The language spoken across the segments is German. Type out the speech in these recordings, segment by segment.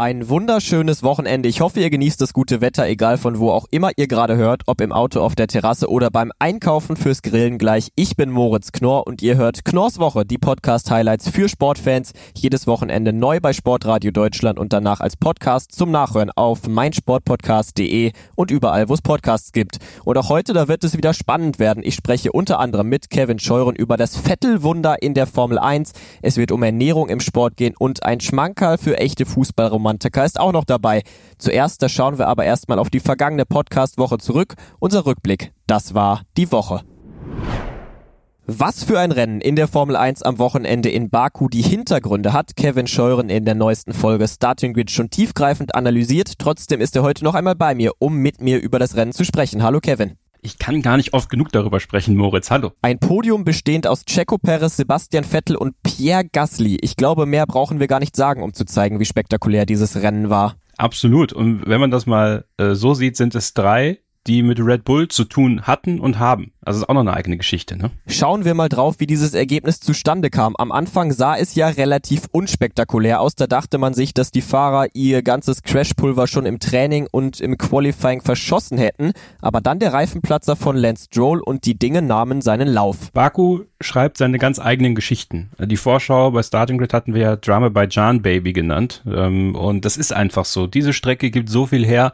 Ein wunderschönes Wochenende. Ich hoffe, ihr genießt das gute Wetter, egal von wo auch immer ihr gerade hört, ob im Auto, auf der Terrasse oder beim Einkaufen fürs Grillen gleich. Ich bin Moritz Knorr und ihr hört Knorrs Woche, die Podcast-Highlights für Sportfans. Jedes Wochenende neu bei Sportradio Deutschland und danach als Podcast zum Nachhören auf meinsportpodcast.de und überall, wo es Podcasts gibt. Und auch heute, da wird es wieder spannend werden. Ich spreche unter anderem mit Kevin Scheuren über das Vettelwunder in der Formel 1. Es wird um Ernährung im Sport gehen und ein Schmankerl für echte Fußballromantik Romantiker ist auch noch dabei. Zuerst, da schauen wir aber erstmal auf die vergangene Podcast-Woche zurück. Unser Rückblick, das war die Woche. Was für ein Rennen in der Formel 1 am Wochenende in Baku die Hintergründe hat Kevin Scheuren in der neuesten Folge Starting Grid schon tiefgreifend analysiert. Trotzdem ist er heute noch einmal bei mir, um mit mir über das Rennen zu sprechen. Hallo Kevin. Ich kann gar nicht oft genug darüber sprechen, Moritz. Hallo. Ein Podium bestehend aus Checo Perez, Sebastian Vettel und Pierre Gasly. Ich glaube, mehr brauchen wir gar nicht sagen, um zu zeigen, wie spektakulär dieses Rennen war. Absolut. Und wenn man das mal äh, so sieht, sind es drei die mit Red Bull zu tun hatten und haben. Also ist auch noch eine eigene Geschichte, ne? Schauen wir mal drauf, wie dieses Ergebnis zustande kam. Am Anfang sah es ja relativ unspektakulär aus. Da dachte man sich, dass die Fahrer ihr ganzes Crashpulver schon im Training und im Qualifying verschossen hätten. Aber dann der Reifenplatzer von Lance Stroll und die Dinge nahmen seinen Lauf. Baku schreibt seine ganz eigenen Geschichten. Die Vorschau bei Starting Grid hatten wir ja Drama by John Baby genannt. Ähm, und das ist einfach so. Diese Strecke gibt so viel her.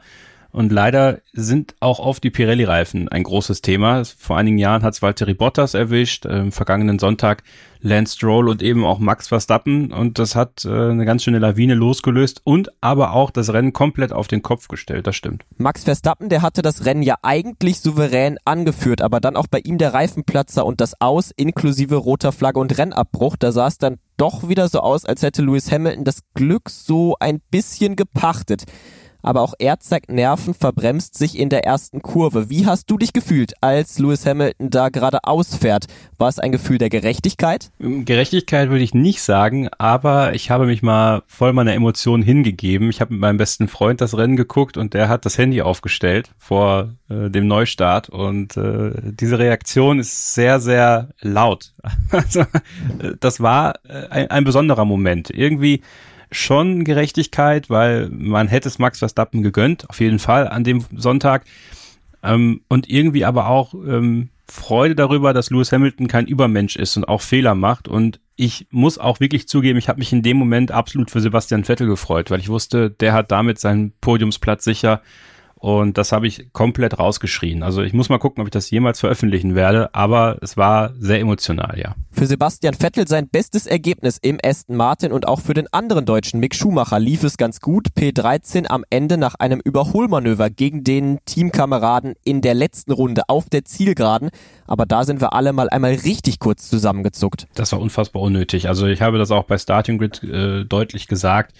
Und leider sind auch oft die Pirelli-Reifen ein großes Thema. Vor einigen Jahren hat es Valtteri Bottas erwischt, äh, vergangenen Sonntag Lance Stroll und eben auch Max Verstappen. Und das hat äh, eine ganz schöne Lawine losgelöst und aber auch das Rennen komplett auf den Kopf gestellt. Das stimmt. Max Verstappen, der hatte das Rennen ja eigentlich souverän angeführt, aber dann auch bei ihm der Reifenplatzer und das Aus inklusive roter Flagge und Rennabbruch. Da sah es dann doch wieder so aus, als hätte Lewis Hamilton das Glück so ein bisschen gepachtet aber auch er zeigt Nerven, verbremst sich in der ersten Kurve. Wie hast du dich gefühlt, als Lewis Hamilton da gerade ausfährt? War es ein Gefühl der Gerechtigkeit? Gerechtigkeit würde ich nicht sagen, aber ich habe mich mal voll meiner Emotionen hingegeben. Ich habe mit meinem besten Freund das Rennen geguckt und der hat das Handy aufgestellt vor äh, dem Neustart und äh, diese Reaktion ist sehr, sehr laut. also, äh, das war äh, ein, ein besonderer Moment. Irgendwie schon Gerechtigkeit, weil man hätte es Max Verstappen gegönnt, auf jeden Fall an dem Sonntag. Ähm, und irgendwie aber auch ähm, Freude darüber, dass Lewis Hamilton kein Übermensch ist und auch Fehler macht. Und ich muss auch wirklich zugeben, ich habe mich in dem Moment absolut für Sebastian Vettel gefreut, weil ich wusste, der hat damit seinen Podiumsplatz sicher. Und das habe ich komplett rausgeschrien. Also ich muss mal gucken, ob ich das jemals veröffentlichen werde, aber es war sehr emotional, ja. Für Sebastian Vettel sein bestes Ergebnis im Aston Martin und auch für den anderen Deutschen Mick Schumacher lief es ganz gut. P13 am Ende nach einem Überholmanöver gegen den Teamkameraden in der letzten Runde auf der Zielgeraden. Aber da sind wir alle mal einmal richtig kurz zusammengezuckt. Das war unfassbar unnötig. Also ich habe das auch bei Starting Grid äh, deutlich gesagt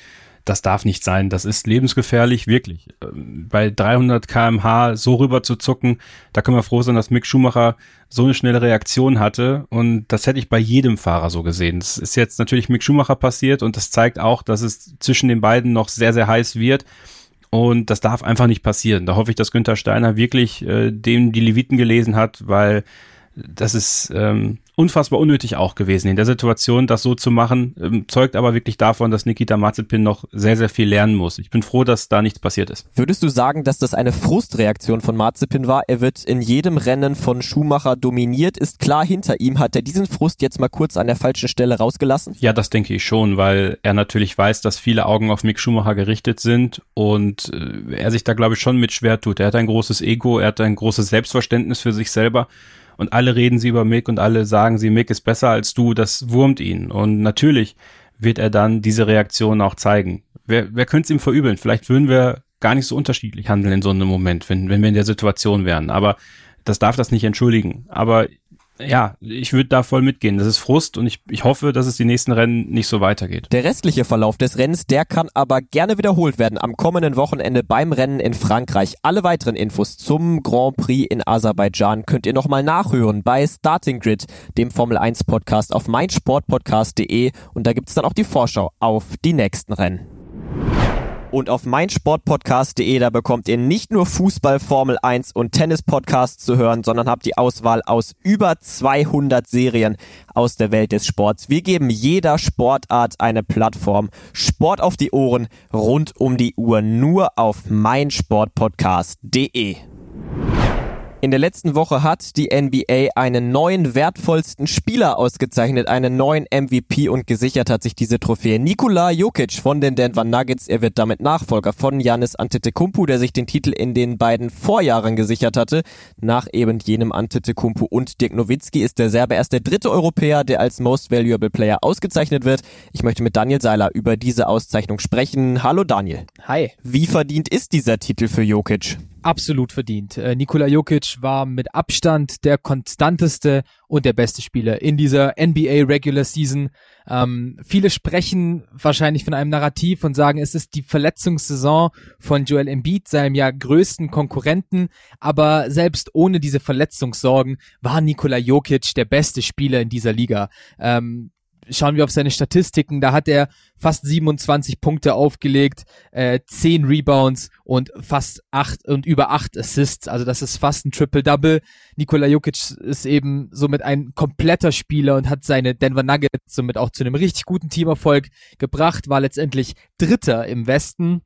das darf nicht sein. Das ist lebensgefährlich, wirklich. Ähm, bei 300 kmh so rüber zu zucken, da können wir froh sein, dass Mick Schumacher so eine schnelle Reaktion hatte. Und das hätte ich bei jedem Fahrer so gesehen. Das ist jetzt natürlich Mick Schumacher passiert und das zeigt auch, dass es zwischen den beiden noch sehr, sehr heiß wird. Und das darf einfach nicht passieren. Da hoffe ich, dass Günther Steiner wirklich äh, dem die Leviten gelesen hat, weil das ist ähm, unfassbar unnötig auch gewesen. In der Situation, das so zu machen, ähm, zeugt aber wirklich davon, dass Nikita Mazepin noch sehr, sehr viel lernen muss. Ich bin froh, dass da nichts passiert ist. Würdest du sagen, dass das eine Frustreaktion von Mazepin war? Er wird in jedem Rennen von Schumacher dominiert, ist klar hinter ihm. Hat er diesen Frust jetzt mal kurz an der falschen Stelle rausgelassen? Ja, das denke ich schon, weil er natürlich weiß, dass viele Augen auf Mick Schumacher gerichtet sind und äh, er sich da, glaube ich, schon mit schwer tut. Er hat ein großes Ego, er hat ein großes Selbstverständnis für sich selber und alle reden sie über Mick und alle sagen sie, Mick ist besser als du, das wurmt ihn. Und natürlich wird er dann diese Reaktion auch zeigen. Wer, wer könnte es ihm verübeln? Vielleicht würden wir gar nicht so unterschiedlich handeln in so einem Moment, wenn, wenn wir in der Situation wären. Aber das darf das nicht entschuldigen. Aber ja, ich würde da voll mitgehen. Das ist Frust und ich, ich hoffe, dass es die nächsten Rennen nicht so weitergeht. Der restliche Verlauf des Rennens, der kann aber gerne wiederholt werden am kommenden Wochenende beim Rennen in Frankreich. Alle weiteren Infos zum Grand Prix in Aserbaidschan könnt ihr nochmal nachhören bei Starting Grid, dem Formel 1 Podcast auf meinsportpodcast.de und da gibt's dann auch die Vorschau auf die nächsten Rennen. Und auf meinsportpodcast.de, da bekommt ihr nicht nur Fußball, Formel 1 und Tennis-Podcasts zu hören, sondern habt die Auswahl aus über 200 Serien aus der Welt des Sports. Wir geben jeder Sportart eine Plattform. Sport auf die Ohren, rund um die Uhr, nur auf meinsportpodcast.de. In der letzten Woche hat die NBA einen neuen wertvollsten Spieler ausgezeichnet, einen neuen MVP und gesichert hat sich diese Trophäe. Nikola Jokic von den Denver Nuggets. Er wird damit Nachfolger von Janis Antetokounmpo, der sich den Titel in den beiden Vorjahren gesichert hatte. Nach eben jenem Antetokounmpo und Dirk Nowitzki ist der Serbe erst der dritte Europäer, der als Most Valuable Player ausgezeichnet wird. Ich möchte mit Daniel Seiler über diese Auszeichnung sprechen. Hallo Daniel. Hi. Wie verdient ist dieser Titel für Jokic? Absolut verdient. Äh, Nikola Jokic war mit Abstand der konstanteste und der beste Spieler in dieser NBA Regular Season. Ähm, viele sprechen wahrscheinlich von einem Narrativ und sagen, es ist die Verletzungssaison von Joel Embiid, seinem ja größten Konkurrenten. Aber selbst ohne diese Verletzungssorgen war Nikola Jokic der beste Spieler in dieser Liga. Ähm, schauen wir auf seine Statistiken, da hat er fast 27 Punkte aufgelegt, äh, 10 Rebounds und fast 8 und über 8 Assists. Also das ist fast ein Triple-Double. Nikola Jokic ist eben somit ein kompletter Spieler und hat seine Denver Nuggets somit auch zu einem richtig guten Teamerfolg gebracht, war letztendlich Dritter im Westen.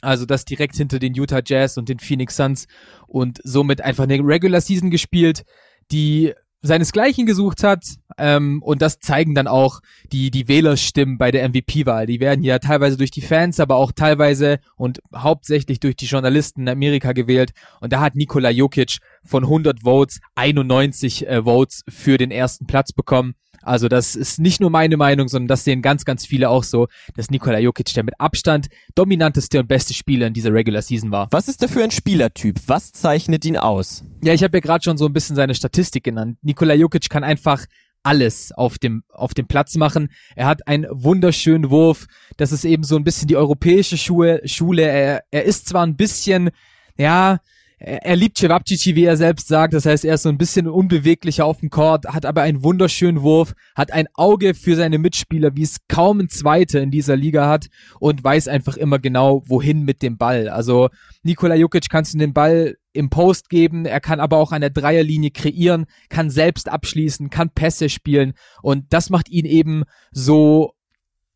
Also das direkt hinter den Utah Jazz und den Phoenix Suns und somit einfach eine Regular Season gespielt, die seinesgleichen gesucht hat. Ähm, und das zeigen dann auch die, die Wählerstimmen bei der MVP-Wahl. Die werden ja teilweise durch die Fans, aber auch teilweise und hauptsächlich durch die Journalisten in Amerika gewählt. Und da hat Nikola Jokic von 100 Votes 91 äh, Votes für den ersten Platz bekommen. Also das ist nicht nur meine Meinung, sondern das sehen ganz, ganz viele auch so, dass Nikola Jokic der mit Abstand dominanteste und beste Spieler in dieser Regular Season war. Was ist der für ein Spielertyp? Was zeichnet ihn aus? Ja, ich habe ja gerade schon so ein bisschen seine Statistik genannt. Nikola Jokic kann einfach alles auf dem, auf dem Platz machen. Er hat einen wunderschönen Wurf. Das ist eben so ein bisschen die europäische Schule. Schule. Er, er ist zwar ein bisschen, ja, er liebt Cevapcici, wie er selbst sagt. Das heißt, er ist so ein bisschen unbeweglicher auf dem Court, hat aber einen wunderschönen Wurf, hat ein Auge für seine Mitspieler, wie es kaum ein Zweiter in dieser Liga hat und weiß einfach immer genau, wohin mit dem Ball. Also Nikola Jukic kannst du den Ball im Post geben, er kann aber auch an der Dreierlinie kreieren, kann selbst abschließen, kann Pässe spielen und das macht ihn eben so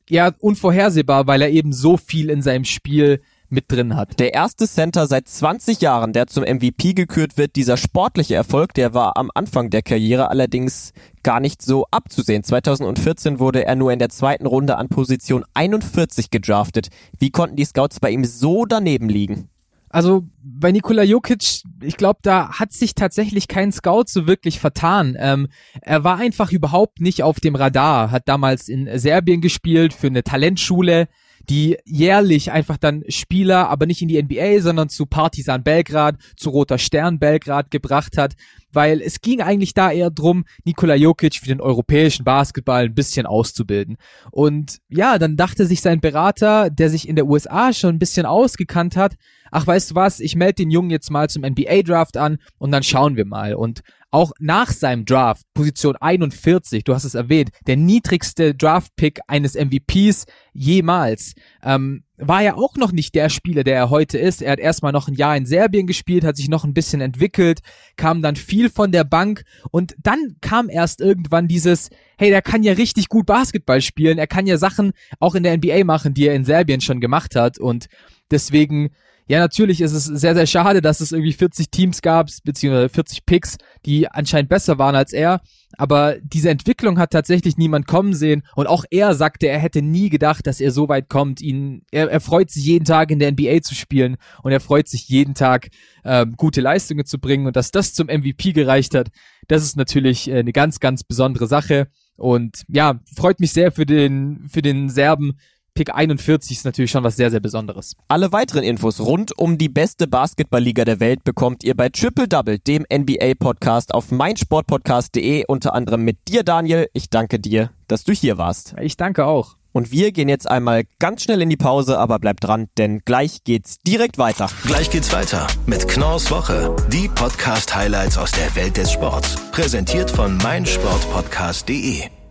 ja unvorhersehbar, weil er eben so viel in seinem Spiel mit drin hat. Der erste Center seit 20 Jahren, der zum MVP gekürt wird, dieser sportliche Erfolg, der war am Anfang der Karriere allerdings gar nicht so abzusehen. 2014 wurde er nur in der zweiten Runde an Position 41 gedraftet. Wie konnten die Scouts bei ihm so daneben liegen? Also bei Nikola Jokic, ich glaube, da hat sich tatsächlich kein Scout so wirklich vertan. Ähm, er war einfach überhaupt nicht auf dem Radar, hat damals in Serbien gespielt für eine Talentschule, die jährlich einfach dann Spieler, aber nicht in die NBA, sondern zu Partizan Belgrad, zu Roter Stern Belgrad gebracht hat, weil es ging eigentlich da eher drum, Nikola Jokic für den europäischen Basketball ein bisschen auszubilden. Und ja, dann dachte sich sein Berater, der sich in der USA schon ein bisschen ausgekannt hat, ach weißt du was, ich melde den Jungen jetzt mal zum NBA-Draft an und dann schauen wir mal. Und auch nach seinem Draft, Position 41, du hast es erwähnt, der niedrigste Draft-Pick eines MVPs jemals, ähm, war er auch noch nicht der Spieler, der er heute ist. Er hat erstmal noch ein Jahr in Serbien gespielt, hat sich noch ein bisschen entwickelt, kam dann viel von der Bank und dann kam erst irgendwann dieses, hey, der kann ja richtig gut Basketball spielen, er kann ja Sachen auch in der NBA machen, die er in Serbien schon gemacht hat. Und deswegen ja, natürlich ist es sehr, sehr schade, dass es irgendwie 40 Teams gab, beziehungsweise 40 Picks, die anscheinend besser waren als er. Aber diese Entwicklung hat tatsächlich niemand kommen sehen. Und auch er sagte, er hätte nie gedacht, dass er so weit kommt. Ihn, er, er freut sich jeden Tag in der NBA zu spielen und er freut sich jeden Tag ähm, gute Leistungen zu bringen. Und dass das zum MVP gereicht hat, das ist natürlich äh, eine ganz, ganz besondere Sache. Und ja, freut mich sehr für den, für den Serben, Pick 41 ist natürlich schon was sehr, sehr Besonderes. Alle weiteren Infos rund um die beste Basketballliga der Welt bekommt ihr bei Triple Double, dem NBA-Podcast auf meinsportpodcast.de, unter anderem mit dir, Daniel. Ich danke dir, dass du hier warst. Ich danke auch. Und wir gehen jetzt einmal ganz schnell in die Pause, aber bleibt dran, denn gleich geht's direkt weiter. Gleich geht's weiter mit Knorrs Woche, die Podcast-Highlights aus der Welt des Sports. Präsentiert von meinsportpodcast.de.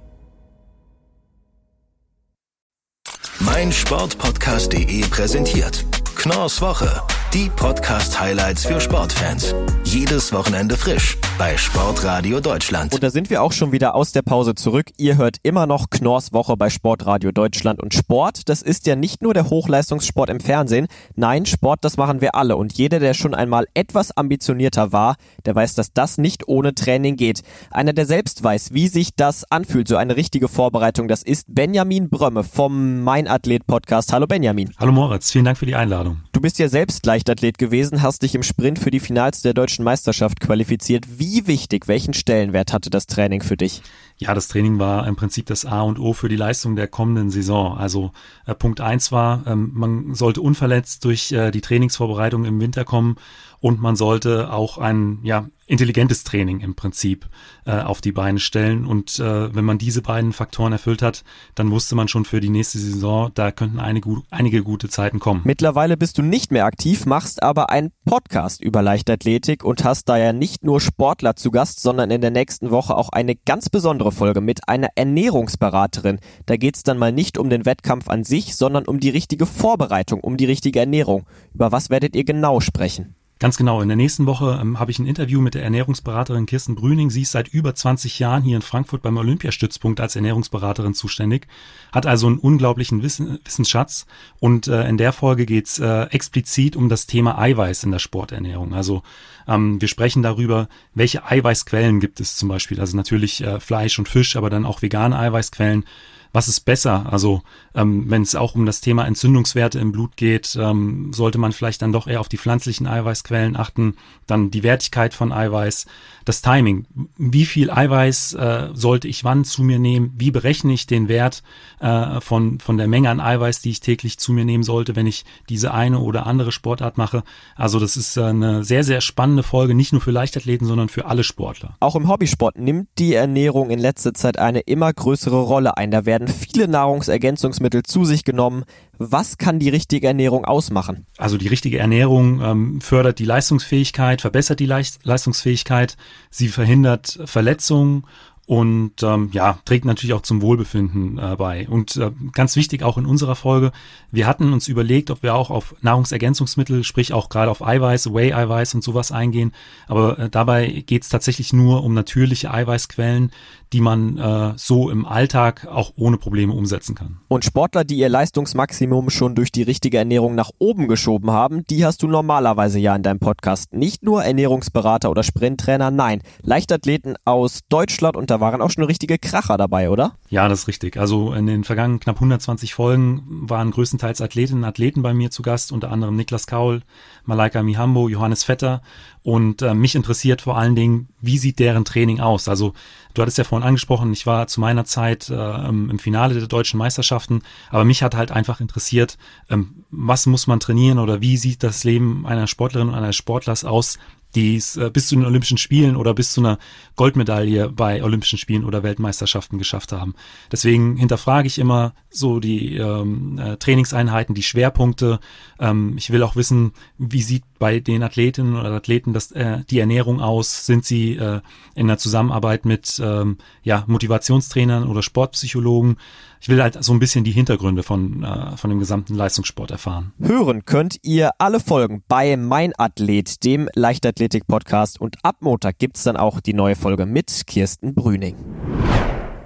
meinsportpodcast.de präsentiert. Knorrs Woche, die Podcast-Highlights für Sportfans. Jedes Wochenende frisch bei Sportradio Deutschland. Und da sind wir auch schon wieder aus der Pause zurück. Ihr hört immer noch Knorrs Woche bei Sportradio Deutschland. Und Sport, das ist ja nicht nur der Hochleistungssport im Fernsehen. Nein, Sport, das machen wir alle. Und jeder, der schon einmal etwas ambitionierter war, der weiß, dass das nicht ohne Training geht. Einer, der selbst weiß, wie sich das anfühlt, so eine richtige Vorbereitung, das ist Benjamin Brömme vom Mein Athlet Podcast. Hallo Benjamin. Hallo Moritz, vielen Dank für die Einladung. Du bist ja selbst Leichtathlet gewesen, hast dich im Sprint für die Finals der deutschen Meisterschaft qualifiziert. Wie wichtig, welchen Stellenwert hatte das Training für dich? Ja, das Training war im Prinzip das A und O für die Leistung der kommenden Saison. Also äh, Punkt eins war, ähm, man sollte unverletzt durch äh, die Trainingsvorbereitung im Winter kommen und man sollte auch ein ja, intelligentes Training im Prinzip äh, auf die Beine stellen. Und äh, wenn man diese beiden Faktoren erfüllt hat, dann wusste man schon für die nächste Saison, da könnten einige, einige gute Zeiten kommen. Mittlerweile bist du nicht mehr aktiv, machst aber einen Podcast über Leichtathletik und hast da ja nicht nur Sportler zu Gast, sondern in der nächsten Woche auch eine ganz besondere Folge mit einer Ernährungsberaterin. Da geht's dann mal nicht um den Wettkampf an sich, sondern um die richtige Vorbereitung, um die richtige Ernährung. Über was werdet ihr genau sprechen? Ganz genau. In der nächsten Woche ähm, habe ich ein Interview mit der Ernährungsberaterin Kirsten Brüning. Sie ist seit über 20 Jahren hier in Frankfurt beim Olympiastützpunkt als Ernährungsberaterin zuständig, hat also einen unglaublichen Wissen, Wissensschatz. Und äh, in der Folge geht's äh, explizit um das Thema Eiweiß in der Sporternährung. Also ähm, wir sprechen darüber, welche Eiweißquellen gibt es zum Beispiel. Also natürlich äh, Fleisch und Fisch, aber dann auch vegane Eiweißquellen was ist besser? Also ähm, wenn es auch um das Thema Entzündungswerte im Blut geht, ähm, sollte man vielleicht dann doch eher auf die pflanzlichen Eiweißquellen achten, dann die Wertigkeit von Eiweiß, das Timing. Wie viel Eiweiß äh, sollte ich wann zu mir nehmen? Wie berechne ich den Wert äh, von, von der Menge an Eiweiß, die ich täglich zu mir nehmen sollte, wenn ich diese eine oder andere Sportart mache? Also das ist äh, eine sehr, sehr spannende Folge, nicht nur für Leichtathleten, sondern für alle Sportler. Auch im Hobbysport nimmt die Ernährung in letzter Zeit eine immer größere Rolle ein. Da werden viele Nahrungsergänzungsmittel zu sich genommen. Was kann die richtige Ernährung ausmachen? Also die richtige Ernährung ähm, fördert die Leistungsfähigkeit, verbessert die Leist Leistungsfähigkeit, sie verhindert Verletzungen und ähm, ja, trägt natürlich auch zum Wohlbefinden äh, bei. Und äh, ganz wichtig auch in unserer Folge, wir hatten uns überlegt, ob wir auch auf Nahrungsergänzungsmittel, sprich auch gerade auf Eiweiß, Whey-Eiweiß und sowas eingehen. Aber äh, dabei geht es tatsächlich nur um natürliche Eiweißquellen, die man äh, so im Alltag auch ohne Probleme umsetzen kann. Und Sportler, die ihr Leistungsmaximum schon durch die richtige Ernährung nach oben geschoben haben, die hast du normalerweise ja in deinem Podcast. Nicht nur Ernährungsberater oder Sprinttrainer, nein, Leichtathleten aus Deutschland und da waren auch schon richtige Kracher dabei, oder? Ja, das ist richtig. Also in den vergangenen knapp 120 Folgen waren größtenteils Athletinnen und Athleten bei mir zu Gast, unter anderem Niklas Kaul, Malaika Mihambo, Johannes Vetter und äh, mich interessiert vor allen Dingen, wie sieht deren Training aus? Also du hattest ja vorhin angesprochen, ich war zu meiner Zeit äh, im Finale der deutschen Meisterschaften, aber mich hat halt einfach interessiert, ähm, was muss man trainieren oder wie sieht das Leben einer Sportlerin und eines Sportlers aus, die es äh, bis zu den Olympischen Spielen oder bis zu einer Goldmedaille bei Olympischen Spielen oder Weltmeisterschaften geschafft haben. Deswegen hinterfrage ich immer so die ähm, äh, Trainingseinheiten, die Schwerpunkte. Ähm, ich will auch wissen, wie sieht bei den Athletinnen oder Athleten das, äh, die Ernährung aus? Sind sie äh, in der Zusammenarbeit mit ähm, ja, Motivationstrainern oder Sportpsychologen? ich will halt so ein bisschen die Hintergründe von, äh, von dem gesamten Leistungssport erfahren. Hören könnt ihr alle Folgen bei Mein Athlet, dem Leichtathletik-Podcast. Und ab Montag gibt's dann auch die neue Folge mit Kirsten Brüning.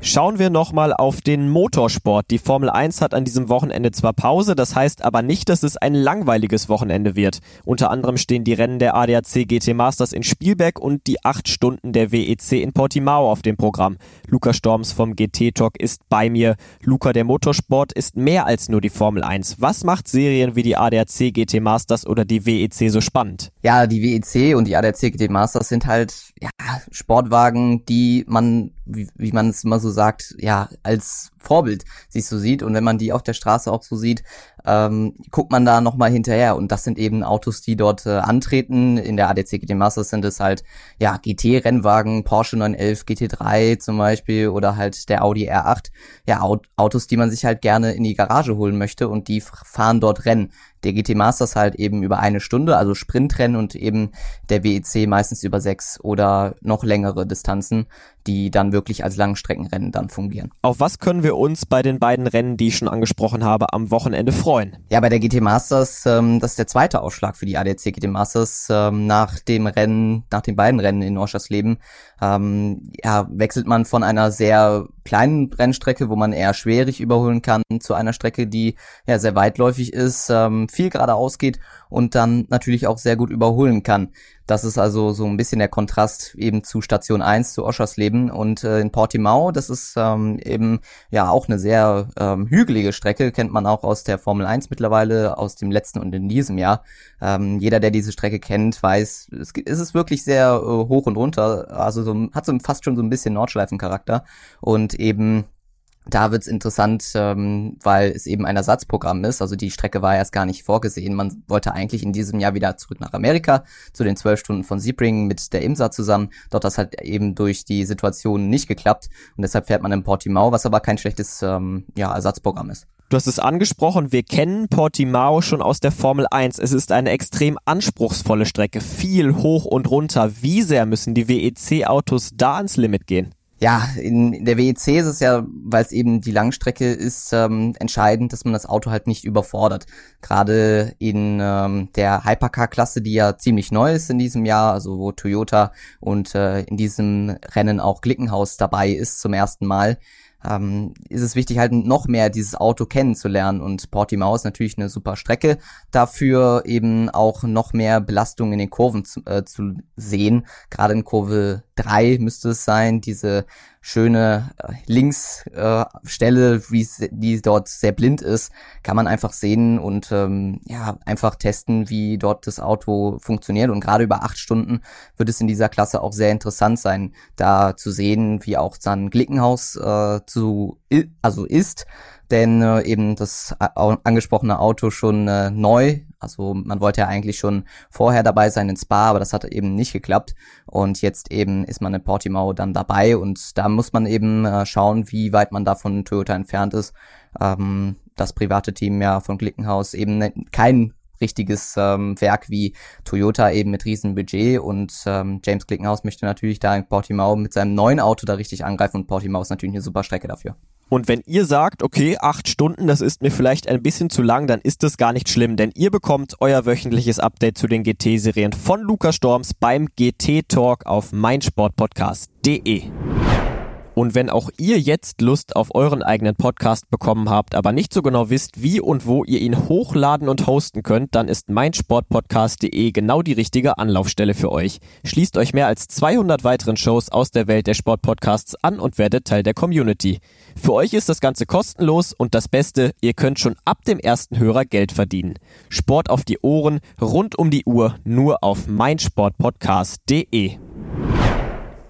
Schauen wir nochmal auf den Motorsport. Die Formel 1 hat an diesem Wochenende zwar Pause, das heißt aber nicht, dass es ein langweiliges Wochenende wird. Unter anderem stehen die Rennen der ADAC GT Masters in Spielberg und die 8 Stunden der WEC in Portimao auf dem Programm. Luca Storms vom GT Talk ist bei mir. Luca, der Motorsport ist mehr als nur die Formel 1. Was macht Serien wie die ADAC GT Masters oder die WEC so spannend? Ja, die WEC und die ADAC GT Masters sind halt ja, Sportwagen, die man, wie, wie man es immer so sagt, ja, als Vorbild sich so sieht. Und wenn man die auf der Straße auch so sieht, ähm, guckt man da nochmal hinterher. Und das sind eben Autos, die dort äh, antreten. In der ADC GT Masters sind es halt, ja, GT-Rennwagen, Porsche 911 GT3 zum Beispiel oder halt der Audi R8. Ja, Autos, die man sich halt gerne in die Garage holen möchte und die fahren dort Rennen der GT Masters halt eben über eine Stunde, also Sprintrennen und eben der WEC meistens über sechs oder noch längere Distanzen, die dann wirklich als Langstreckenrennen dann fungieren. Auf was können wir uns bei den beiden Rennen, die ich schon angesprochen habe, am Wochenende freuen? Ja, bei der GT Masters, ähm, das ist der zweite Ausschlag für die ADAC GT Masters ähm, nach dem Rennen, nach den beiden Rennen in Oschersleben. Ähm, ja, wechselt man von einer sehr kleinen Rennstrecke, wo man eher schwerig überholen kann, zu einer Strecke, die ja sehr weitläufig ist, ähm, viel geradeaus geht und dann natürlich auch sehr gut überholen kann. Das ist also so ein bisschen der Kontrast eben zu Station 1, zu Oschersleben und äh, in Portimao, das ist ähm, eben ja auch eine sehr ähm, hügelige Strecke, kennt man auch aus der Formel 1 mittlerweile, aus dem letzten und in diesem Jahr. Ähm, jeder, der diese Strecke kennt, weiß, es, es ist wirklich sehr äh, hoch und runter, also so, hat so fast schon so ein bisschen Nordschleifencharakter und eben da wird's interessant, ähm, weil es eben ein Ersatzprogramm ist. Also die Strecke war erst gar nicht vorgesehen. Man wollte eigentlich in diesem Jahr wieder zurück nach Amerika zu den zwölf Stunden von Sebring mit der IMSA zusammen. Dort das hat eben durch die Situation nicht geklappt und deshalb fährt man in Portimao, was aber kein schlechtes ähm, ja, Ersatzprogramm ist. Du hast es angesprochen, wir kennen Portimao schon aus der Formel 1. Es ist eine extrem anspruchsvolle Strecke, viel hoch und runter. Wie sehr müssen die WEC-Autos da ans Limit gehen? Ja, in der WEC ist es ja, weil es eben die Langstrecke ist, ähm, entscheidend, dass man das Auto halt nicht überfordert. Gerade in ähm, der Hypercar-Klasse, die ja ziemlich neu ist in diesem Jahr, also wo Toyota und äh, in diesem Rennen auch Glickenhaus dabei ist zum ersten Mal, ähm, ist es wichtig, halt noch mehr dieses Auto kennenzulernen. Und Portimao ist natürlich eine super Strecke, dafür eben auch noch mehr Belastung in den Kurven zu, äh, zu sehen. Gerade in Kurve 3 müsste es sein, diese schöne äh, Linksstelle, äh, wie die dort sehr blind ist, kann man einfach sehen und ähm, ja einfach testen, wie dort das Auto funktioniert. Und gerade über acht Stunden wird es in dieser Klasse auch sehr interessant sein, da zu sehen, wie auch dann Glickenhaus äh, zu also ist denn äh, eben das äh, angesprochene Auto schon äh, neu. Also man wollte ja eigentlich schon vorher dabei sein in Spa, aber das hat eben nicht geklappt. Und jetzt eben ist man in Portimao dann dabei und da muss man eben äh, schauen, wie weit man da von Toyota entfernt ist. Ähm, das private Team ja von Glickenhaus eben ne, kein richtiges ähm, Werk wie Toyota eben mit riesen Budget und ähm, James Glickenhaus möchte natürlich da in Portimao mit seinem neuen Auto da richtig angreifen und Portimao ist natürlich eine super Strecke dafür. Und wenn ihr sagt, okay, acht Stunden, das ist mir vielleicht ein bisschen zu lang, dann ist das gar nicht schlimm, denn ihr bekommt euer wöchentliches Update zu den GT-Serien von Lukas Storms beim GT Talk auf meinsportpodcast.de. Und wenn auch ihr jetzt Lust auf euren eigenen Podcast bekommen habt, aber nicht so genau wisst, wie und wo ihr ihn hochladen und hosten könnt, dann ist meinsportpodcast.de genau die richtige Anlaufstelle für euch. Schließt euch mehr als 200 weiteren Shows aus der Welt der Sportpodcasts an und werdet Teil der Community. Für euch ist das Ganze kostenlos und das Beste, ihr könnt schon ab dem ersten Hörer Geld verdienen. Sport auf die Ohren, rund um die Uhr, nur auf meinsportpodcast.de.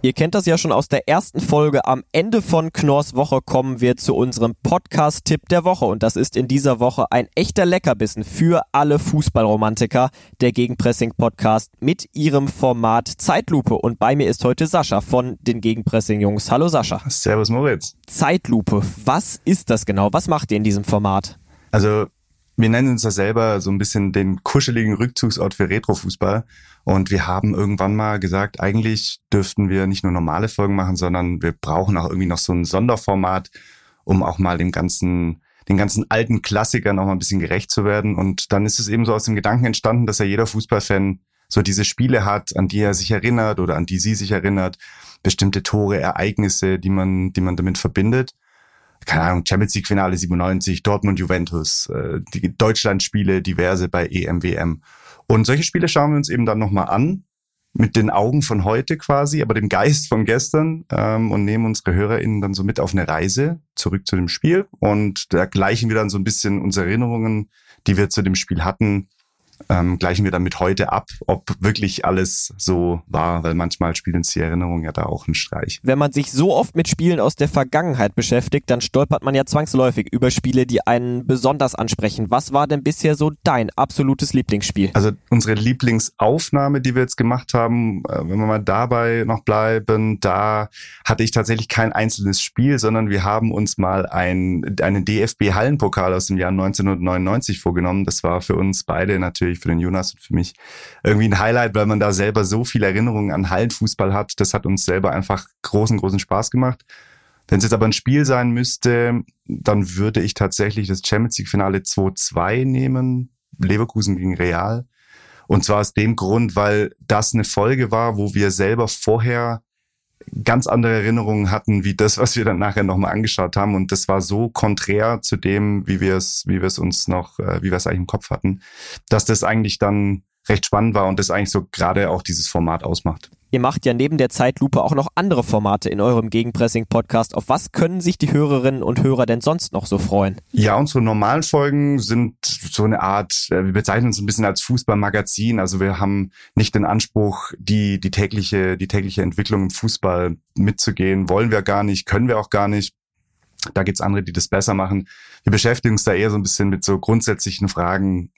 Ihr kennt das ja schon aus der ersten Folge. Am Ende von Knorrs Woche kommen wir zu unserem Podcast-Tipp der Woche. Und das ist in dieser Woche ein echter Leckerbissen für alle Fußballromantiker, der Gegenpressing-Podcast mit ihrem Format Zeitlupe. Und bei mir ist heute Sascha von den Gegenpressing-Jungs. Hallo Sascha. Servus Moritz. Zeitlupe, was ist das genau? Was macht ihr in diesem Format? Also wir nennen uns ja selber so ein bisschen den kuscheligen Rückzugsort für Retrofußball. Und wir haben irgendwann mal gesagt, eigentlich dürften wir nicht nur normale Folgen machen, sondern wir brauchen auch irgendwie noch so ein Sonderformat, um auch mal dem ganzen, den ganzen alten Klassikern auch mal ein bisschen gerecht zu werden. Und dann ist es eben so aus dem Gedanken entstanden, dass ja jeder Fußballfan so diese Spiele hat, an die er sich erinnert oder an die sie sich erinnert, bestimmte Tore, Ereignisse, die man, die man damit verbindet keine Ahnung, Champions League Finale 97, Dortmund Juventus, äh, die Deutschland-Spiele, diverse bei EM, WM. Und solche Spiele schauen wir uns eben dann nochmal an, mit den Augen von heute quasi, aber dem Geist von gestern ähm, und nehmen unsere HörerInnen dann so mit auf eine Reise zurück zu dem Spiel. Und da gleichen wir dann so ein bisschen unsere Erinnerungen, die wir zu dem Spiel hatten, ähm, gleichen wir damit heute ab, ob wirklich alles so war, weil manchmal spielt uns die Erinnerung ja da auch einen Streich. Wenn man sich so oft mit Spielen aus der Vergangenheit beschäftigt, dann stolpert man ja zwangsläufig über Spiele, die einen besonders ansprechen. Was war denn bisher so dein absolutes Lieblingsspiel? Also unsere Lieblingsaufnahme, die wir jetzt gemacht haben, äh, wenn wir mal dabei noch bleiben, da hatte ich tatsächlich kein einzelnes Spiel, sondern wir haben uns mal ein, einen DFB-Hallenpokal aus dem Jahr 1999 vorgenommen. Das war für uns beide natürlich natürlich für den Jonas und für mich irgendwie ein Highlight, weil man da selber so viele Erinnerungen an Hallenfußball hat. Das hat uns selber einfach großen, großen Spaß gemacht. Wenn es jetzt aber ein Spiel sein müsste, dann würde ich tatsächlich das Champions League Finale 2-2 nehmen. Leverkusen gegen Real. Und zwar aus dem Grund, weil das eine Folge war, wo wir selber vorher ganz andere Erinnerungen hatten, wie das, was wir dann nachher nochmal angeschaut haben. Und das war so konträr zu dem, wie wir es, wie wir es uns noch, äh, wie wir es eigentlich im Kopf hatten, dass das eigentlich dann recht spannend war und das eigentlich so gerade auch dieses Format ausmacht. Ihr macht ja neben der Zeitlupe auch noch andere Formate in eurem Gegenpressing-Podcast. Auf was können sich die Hörerinnen und Hörer denn sonst noch so freuen? Ja, unsere normalen Folgen sind so eine Art, äh, wir bezeichnen uns ein bisschen als Fußballmagazin. Also wir haben nicht den Anspruch, die, die tägliche, die tägliche Entwicklung im Fußball mitzugehen. Wollen wir gar nicht, können wir auch gar nicht. Da gibt's andere, die das besser machen. Wir beschäftigen uns da eher so ein bisschen mit so grundsätzlichen Fragen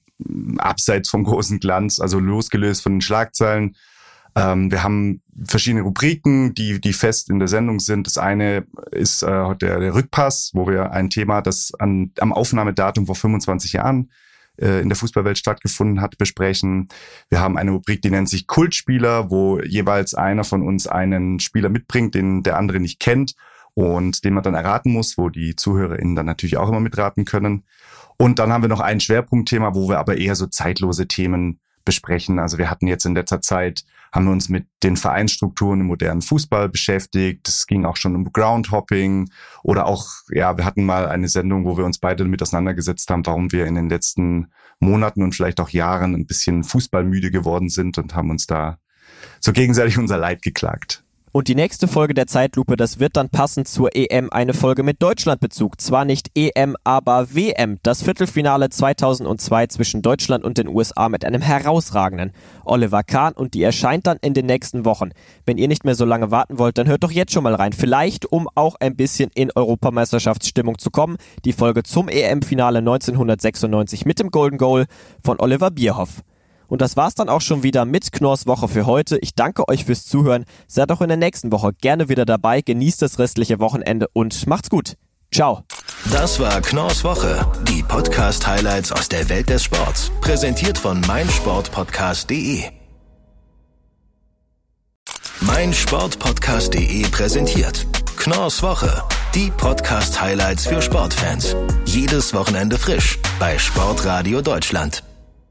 abseits vom großen Glanz, also losgelöst von den Schlagzeilen ähm, wir haben verschiedene Rubriken, die, die fest in der Sendung sind. Das eine ist äh, der, der Rückpass, wo wir ein Thema, das an, am Aufnahmedatum vor 25 Jahren äh, in der Fußballwelt stattgefunden hat, besprechen. Wir haben eine Rubrik, die nennt sich Kultspieler, wo jeweils einer von uns einen Spieler mitbringt, den der andere nicht kennt und den man dann erraten muss, wo die ZuhörerInnen dann natürlich auch immer mitraten können. Und dann haben wir noch ein Schwerpunktthema, wo wir aber eher so zeitlose Themen besprechen. Also wir hatten jetzt in letzter Zeit, haben wir uns mit den Vereinsstrukturen im modernen Fußball beschäftigt. Es ging auch schon um Groundhopping oder auch, ja, wir hatten mal eine Sendung, wo wir uns beide damit auseinandergesetzt haben, warum wir in den letzten Monaten und vielleicht auch Jahren ein bisschen fußballmüde geworden sind und haben uns da so gegenseitig unser Leid geklagt. Und die nächste Folge der Zeitlupe, das wird dann passend zur EM eine Folge mit Deutschlandbezug. Zwar nicht EM, aber WM. Das Viertelfinale 2002 zwischen Deutschland und den USA mit einem herausragenden Oliver Kahn und die erscheint dann in den nächsten Wochen. Wenn ihr nicht mehr so lange warten wollt, dann hört doch jetzt schon mal rein. Vielleicht, um auch ein bisschen in Europameisterschaftsstimmung zu kommen, die Folge zum EM-Finale 1996 mit dem Golden Goal von Oliver Bierhoff. Und das war's dann auch schon wieder mit Knorrs Woche für heute. Ich danke euch fürs Zuhören. Seid auch in der nächsten Woche gerne wieder dabei. Genießt das restliche Wochenende und macht's gut. Ciao. Das war Knorrs Woche, die Podcast-Highlights aus der Welt des Sports. Präsentiert von meinsportpodcast.de. Meinsportpodcast.de präsentiert Knorrs Woche, die Podcast-Highlights für Sportfans. Jedes Wochenende frisch bei Sportradio Deutschland.